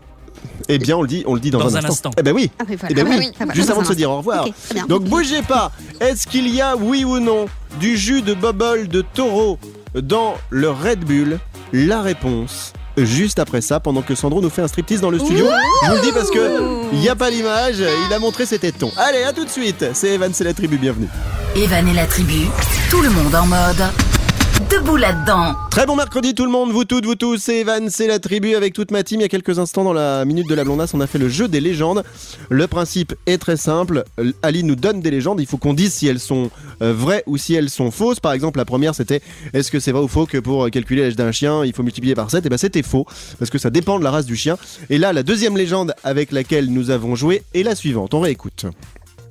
eh bien, on le dit, on le dit dans, Dans un, un instant. Eh ben oui. Ah voilà. Eh ben Ah oui. Juste avant de se dire au revoir. Ok, très bien. Donc bougez pas. Est-ce qu'il y a, oui ou non, du jus de bubble de taureau dans le Red Bull? La réponse. Juste après ça, pendant que Sandro nous fait un striptease dans le studio. Je vous le dis parce que il n'y a pas l'image, il a montré ses tétons. Allez, à tout de suite. C'est Evan, c'est la tribu, bienvenue. Evan et la tribu, tout le monde en mode. Debout là-dedans. Très bon mercredi tout le monde, vous toutes, vous tous, c'est Evan, c'est la tribu avec toute ma team. Il y a quelques instants dans la minute de la blondasse, on a fait le jeu des légendes. Le principe est très simple, Ali nous donne des légendes, il faut qu'on dise si elles sont euh, vraies ou si elles sont fausses. Par exemple, la première c'était est-ce que c'est vrai ou faux que pour euh, calculer l'âge d'un chien, il faut multiplier par 7 Et ben c'était faux, parce que ça dépend de la race du chien. Et là, la deuxième légende avec laquelle nous avons joué est la suivante, on réécoute.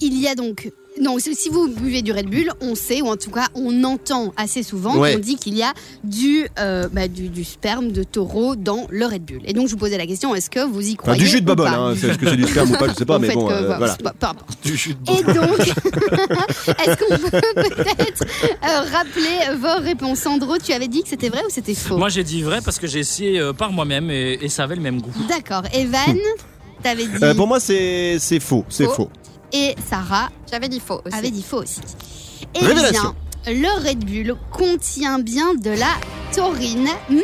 Il y a donc. Non, si vous buvez du Red Bull, on sait, ou en tout cas on entend assez souvent Ouais. qu'on dit qu'il y a du, euh, bah, du, du sperme de taureau dans le Red Bull. Et donc je vous posais la question, est-ce que vous y Enfin, croyez du jus de pas hein, c'est- est-ce que c'est du sperme ou pas, je sais pas, [laughs] mais bon, que, euh, voilà. pas-. Du jus de Et donc, [laughs] est-ce qu'on peut peut-être euh, rappeler vos réponses? Sandro, tu avais dit que c'était vrai ou c'était faux? Moi j'ai dit vrai parce que j'ai essayé euh, par moi-même et, et ça avait le même goût. D'accord. Evan, t'avais dit. Euh, pour moi, c'est c'est faux, c'est Faux. faux. Et Sarah J'avais dit faux aussi. avait dit faux aussi. Eh Révélation. bien, le Red Bull contient bien de la taurine, mais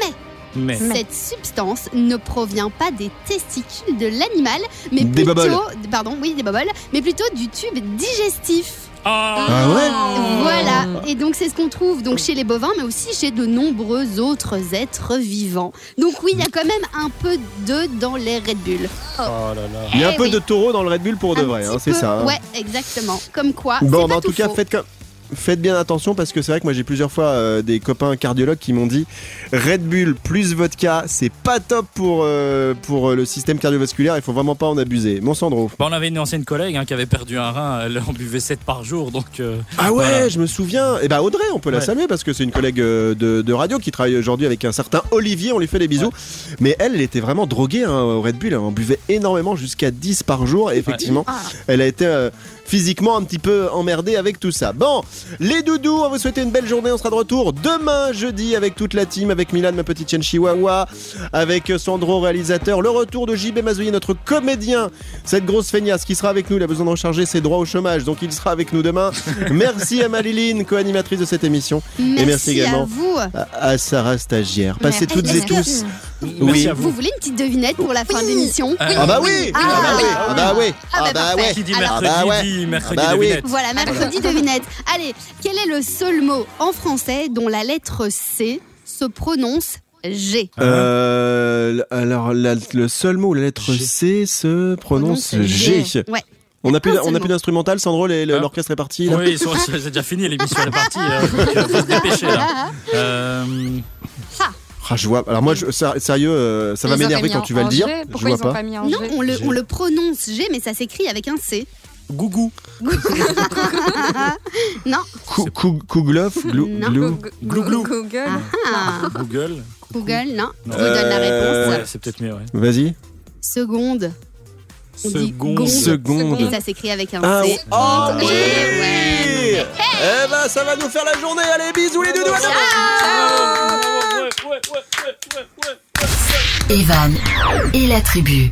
Mais cette substance ne provient pas des testicules de l'animal, mais Des plutôt, bubbles. pardon, oui, des bubbles, mais plutôt du tube digestif. Ah, Ah ouais Voilà. Et donc c'est ce qu'on trouve donc chez les bovins, mais aussi chez de nombreux autres êtres vivants. Donc oui, il y a quand même un peu d'œufs dans les Red Bull. Oh là là. Il y a un Eh peu oui. de taureau dans le Red Bull pour de Un vrai, hein, c'est ça. hein. Ouais, exactement. Comme quoi. Bon, bah, pas en tout cas, faux. faites, comme- faites bien attention parce que c'est vrai que moi j'ai plusieurs fois euh, des copains cardiologues qui m'ont dit Red Bull plus vodka, c'est pas top pour, euh, pour euh, le système cardiovasculaire, il faut vraiment pas en abuser. Mon Sandro. Bon, on avait une ancienne collègue hein, qui avait perdu un rein, elle en buvait 7 par jour donc. euh, Ah ouais, Voilà. je me souviens. Et bah Audrey, on peut la Ouais. saluer parce que c'est une collègue de, de radio qui travaille aujourd'hui avec un certain Olivier, on lui fait des bisous. Mais elle, elle était vraiment droguée hein, au Red Bull, elle en buvait énormément jusqu'à 10 par jour et effectivement, Ah. elle a été physiquement un petit peu emmerdée avec tout ça. Bon, les doudous, on vous souhaiter une belle journée, on sera de retour demain jeudi avec toute la team, avec Milan, ma petite chienne chihuahua, avec Sandro, réalisateur, le retour de JB Mazoui, notre comédien, cette grosse feignasse qui sera avec nous, il a besoin de recharger ses droits au chômage, donc il sera avec nous demain. [laughs] Merci à Maliline, co-animatrice de cette émission, Merci, et merci également à vous. à, à Sarah Stagiaire. Passez Merci. toutes et tous. Merci Oui. à vous. Vous voulez une petite devinette pour la fin de l'émission Euh, Ah bah oui, Ah, ah bah oui, ah bah oui, Ah ah bah bah parfait. ouais. Qui dit Alors- mercredi Ah bah dit mercredi Ah bah oui. devinette. Voilà, mercredi devinette. Allez, quel est le seul mot en français dont la lettre C se prononce G Euh, alors, la- le seul mot, la lettre G. C se prononce G. Ouais. On a plus, Un on a seul plus mot. d'instrumental, Sandro, les- le- Hein l'orchestre est parti. là Oui, ils sont- c'est déjà fini, l'émission elle est partie. euh, donc, euh, faut se dépêcher là. Euh, [laughs] Ah, je vois. Alors moi, je, sérieux, euh, ça va m'énerver quand tu vas le dire. G. Je vois ils ont pas. pas mis en Non, on le, J'ai- on le prononce G, mais ça s'écrit avec un C. Gougou. [laughs] Non. Kou- kou- Kouglof, glou, Non. glou. Google. Google. Google. Google, non. Je vous Euh, donne la réponse. Ouais, c'est peut-être mieux, ouais. Vas-y. Seconde. Seconde. Seconde. Et ça s'écrit avec un C. oh, Et ouais. Eh ben, ça va nous faire la journée. Allez, bisous les doudous. à demain. Evan et la tribu.